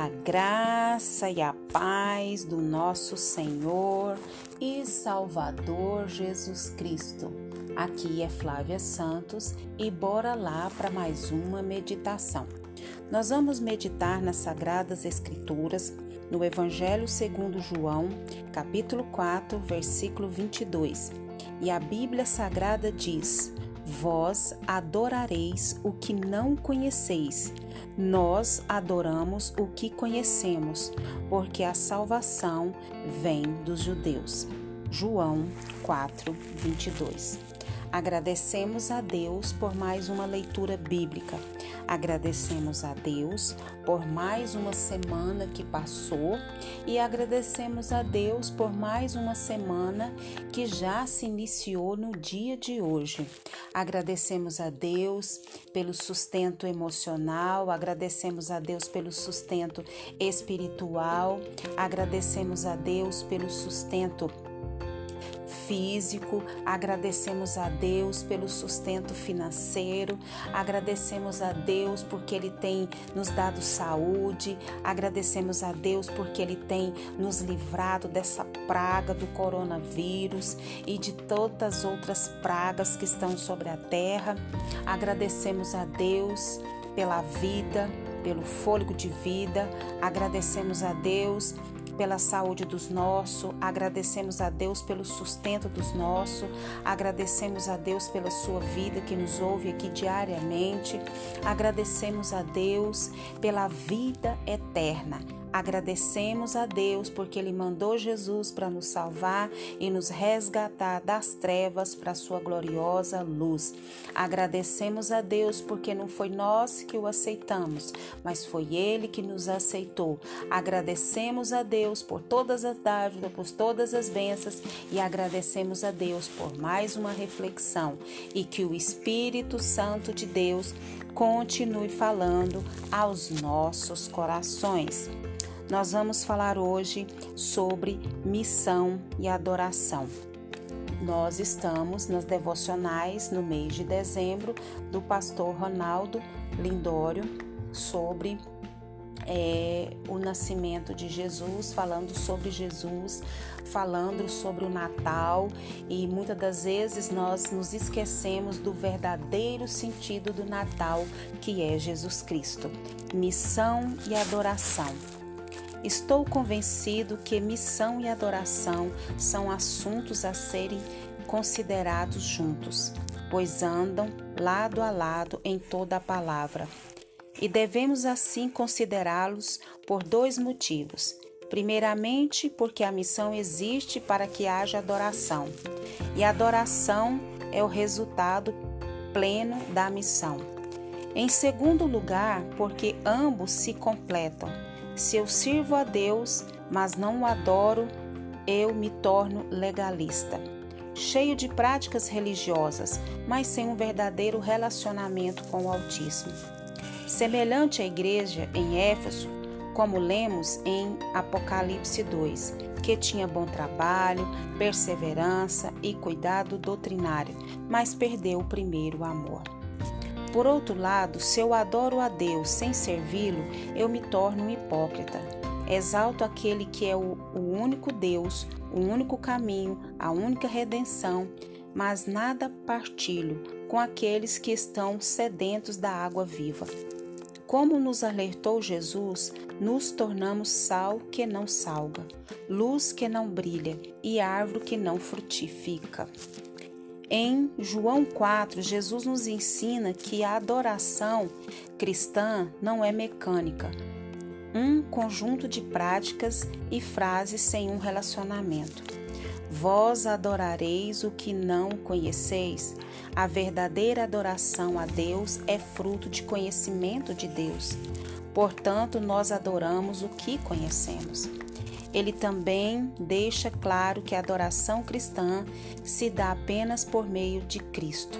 A graça e a paz do nosso Senhor e Salvador Jesus Cristo. Aqui é Flávia Santos e bora lá para mais uma meditação. Nós vamos meditar nas Sagradas Escrituras, no Evangelho segundo João, capítulo 4, versículo 22. E a Bíblia Sagrada diz: Vós adorareis o que não conheceis nós adoramos o que conhecemos, porque a salvação vem dos judeus. João 4, 22. Agradecemos a Deus por mais uma leitura bíblica. Agradecemos a Deus por mais uma semana que passou e agradecemos a Deus por mais uma semana que já se iniciou no dia de hoje. Agradecemos a Deus pelo sustento emocional, agradecemos a Deus pelo sustento espiritual, agradecemos a Deus pelo sustento físico, agradecemos a Deus pelo sustento financeiro, agradecemos a Deus porque Ele tem nos dado saúde, agradecemos a Deus porque Ele tem nos livrado dessa praga do coronavírus e de todas as outras pragas que estão sobre a terra. Agradecemos a Deus pela vida, pelo fôlego de vida, agradecemos a Deus pela saúde dos nossos, agradecemos a Deus pelo sustento dos nossos, agradecemos a Deus pela sua vida que nos ouve aqui diariamente, agradecemos a Deus pela vida eterna. Agradecemos a Deus porque Ele mandou Jesus para nos salvar e nos resgatar das trevas para a Sua gloriosa luz. Agradecemos a Deus porque não foi nós que o aceitamos, mas foi Ele que nos aceitou. Agradecemos a Deus por todas as dádivas, por todas as bênçãos e agradecemos a Deus por mais uma reflexão e que o Espírito Santo de Deus continue falando aos nossos corações. Nós vamos falar hoje sobre missão e adoração. Nós estamos nas devocionais no mês de dezembro do pastor Ronaldo Lindório sobre é, o nascimento de Jesus, falando sobre Jesus, falando sobre o Natal e muitas das vezes nós nos esquecemos do verdadeiro sentido do Natal, que é Jesus Cristo. Missão e adoração. Estou convencido que missão e adoração são assuntos a serem considerados juntos, pois andam lado a lado em toda a palavra. E devemos assim considerá-los por dois motivos. Primeiramente, porque a missão existe para que haja adoração, e a adoração é o resultado pleno da missão. Em segundo lugar, porque ambos se completam se eu sirvo a Deus, mas não o adoro, eu me torno legalista, cheio de práticas religiosas, mas sem um verdadeiro relacionamento com o Altíssimo. Semelhante à igreja em Éfeso, como lemos em Apocalipse 2, que tinha bom trabalho, perseverança e cuidado doutrinário, mas perdeu o primeiro amor. Por outro lado, se eu adoro a Deus sem servi-lo, eu me torno um hipócrita. Exalto aquele que é o, o único Deus, o único caminho, a única redenção, mas nada partilho com aqueles que estão sedentos da água viva. Como nos alertou Jesus, nos tornamos sal que não salga, luz que não brilha e árvore que não frutifica. Em João 4, Jesus nos ensina que a adoração cristã não é mecânica, um conjunto de práticas e frases sem um relacionamento. Vós adorareis o que não conheceis. A verdadeira adoração a Deus é fruto de conhecimento de Deus. Portanto, nós adoramos o que conhecemos. Ele também deixa claro que a adoração cristã se dá apenas por meio de Cristo,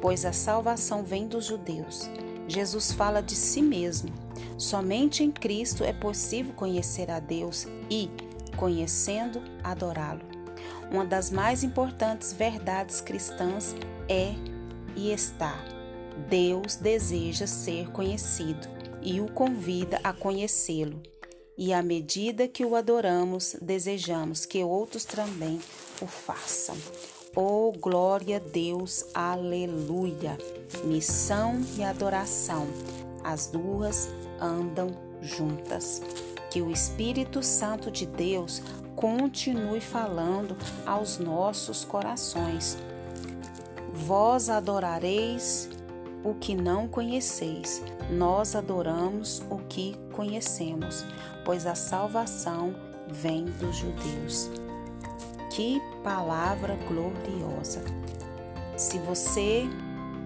pois a salvação vem dos judeus. Jesus fala de si mesmo. Somente em Cristo é possível conhecer a Deus e, conhecendo, adorá-lo. Uma das mais importantes verdades cristãs é e está: Deus deseja ser conhecido e o convida a conhecê-lo. E à medida que o adoramos, desejamos que outros também o façam. Oh, glória a Deus, aleluia! Missão e adoração, as duas andam juntas. Que o Espírito Santo de Deus continue falando aos nossos corações. Vós adorareis o que não conheceis, nós adoramos o que conhecemos, pois a salvação vem dos judeus. Que palavra gloriosa! Se você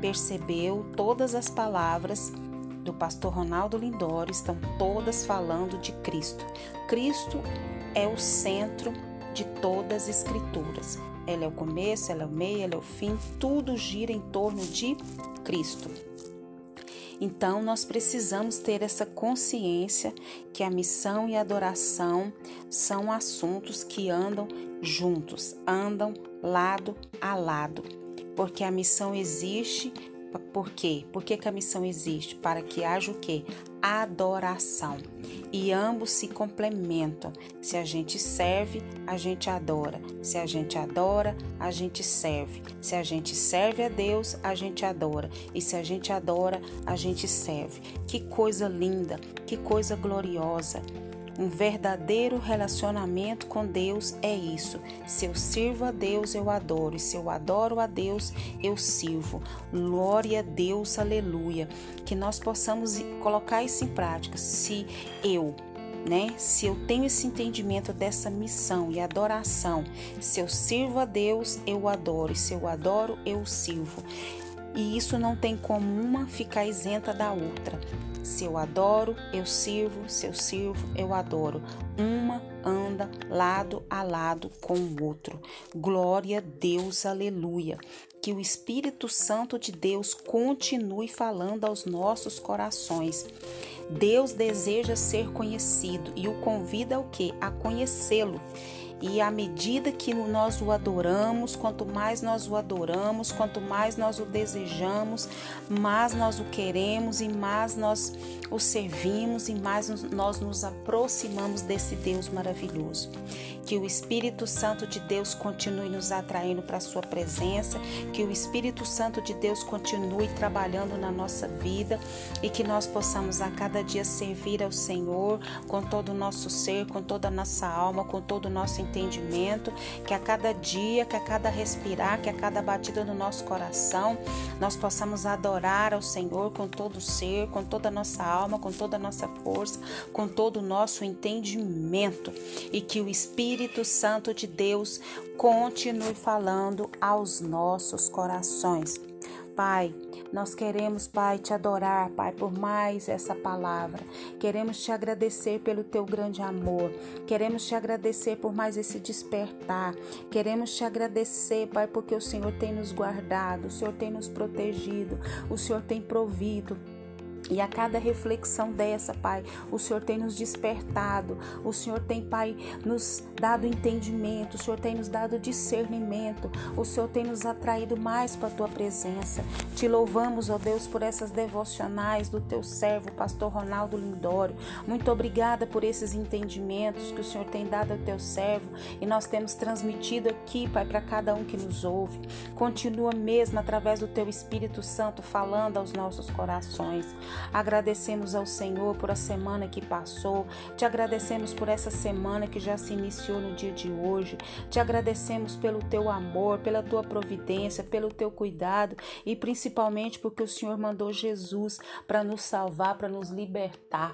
percebeu, todas as palavras do pastor Ronaldo Lindoro estão todas falando de Cristo. Cristo é o centro de todas as escrituras. Ela é o começo, ela é o meio, ela é o fim, tudo gira em torno de Cristo. Então, nós precisamos ter essa consciência que a missão e a adoração são assuntos que andam juntos, andam lado a lado, porque a missão existe por quê? Por que, que a missão existe? Para que haja o quê? Adoração. E ambos se complementam. Se a gente serve, a gente adora. Se a gente adora, a gente serve. Se a gente serve a Deus, a gente adora. E se a gente adora, a gente serve. Que coisa linda, que coisa gloriosa. Um verdadeiro relacionamento com Deus é isso. Se eu sirvo a Deus, eu adoro. E se eu adoro a Deus, eu sirvo. Glória a Deus, aleluia. Que nós possamos colocar isso em prática. Se eu né? Se eu tenho esse entendimento dessa missão e adoração, se eu sirvo a Deus, eu adoro, e se eu adoro, eu sirvo. E isso não tem como uma ficar isenta da outra. Se eu adoro, eu sirvo, se eu sirvo, eu adoro. Uma anda lado a lado com o outro. Glória a Deus, aleluia. Que o Espírito Santo de Deus continue falando aos nossos corações. Deus deseja ser conhecido e o convida ao que? A conhecê-lo. E à medida que nós o adoramos, quanto mais nós o adoramos, quanto mais nós o desejamos, mais nós o queremos e mais nós o servimos e mais nós nos aproximamos desse Deus maravilhoso. Que o Espírito Santo de Deus continue nos atraindo para a sua presença, que o Espírito Santo de Deus continue trabalhando na nossa vida e que nós possamos a cada dia servir ao Senhor com todo o nosso ser, com toda a nossa alma, com todo o nosso que a cada dia, que a cada respirar, que a cada batida do nosso coração, nós possamos adorar ao Senhor com todo o ser, com toda a nossa alma, com toda a nossa força, com todo o nosso entendimento e que o Espírito Santo de Deus continue falando aos nossos corações. Pai, nós queremos, Pai, te adorar, Pai, por mais essa palavra. Queremos te agradecer pelo teu grande amor. Queremos te agradecer por mais esse despertar. Queremos te agradecer, Pai, porque o Senhor tem nos guardado, o Senhor tem nos protegido, o Senhor tem provido. E a cada reflexão dessa, Pai, o Senhor tem nos despertado, o Senhor tem, Pai, nos dado entendimento, o Senhor tem nos dado discernimento, o Senhor tem nos atraído mais para a tua presença. Te louvamos, ó Deus, por essas devocionais do teu servo, pastor Ronaldo Lindório. Muito obrigada por esses entendimentos que o Senhor tem dado ao teu servo e nós temos transmitido aqui, Pai, para cada um que nos ouve. Continua mesmo através do teu Espírito Santo falando aos nossos corações. Agradecemos ao Senhor por a semana que passou, te agradecemos por essa semana que já se iniciou no dia de hoje, te agradecemos pelo teu amor, pela tua providência, pelo teu cuidado e principalmente porque o Senhor mandou Jesus para nos salvar, para nos libertar.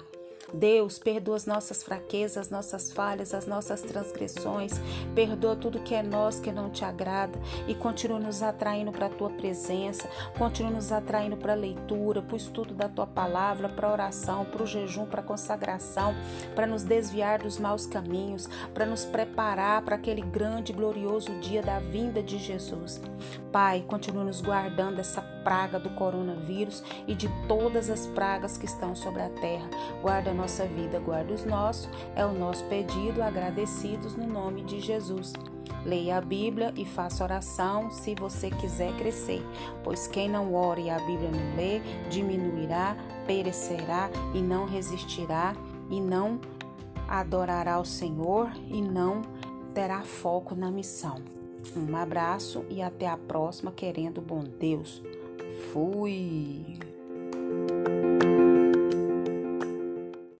Deus, perdoa as nossas fraquezas, as nossas falhas, as nossas transgressões. Perdoa tudo que é nós que não te agrada e continua nos atraindo para a tua presença, continua nos atraindo para a leitura, para o estudo da tua palavra, para a oração, para o jejum, para a consagração, para nos desviar dos maus caminhos, para nos preparar para aquele grande e glorioso dia da vinda de Jesus. Pai, continua nos guardando essa praga do coronavírus e de todas as pragas que estão sobre a terra. Guarda nossa vida, guarda os nossos, é o nosso pedido, agradecidos no nome de Jesus. Leia a Bíblia e faça oração se você quiser crescer, pois quem não ore e a Bíblia não lê, diminuirá perecerá e não resistirá e não adorará o Senhor e não terá foco na missão. Um abraço e até a próxima, querendo bom Deus. Fui!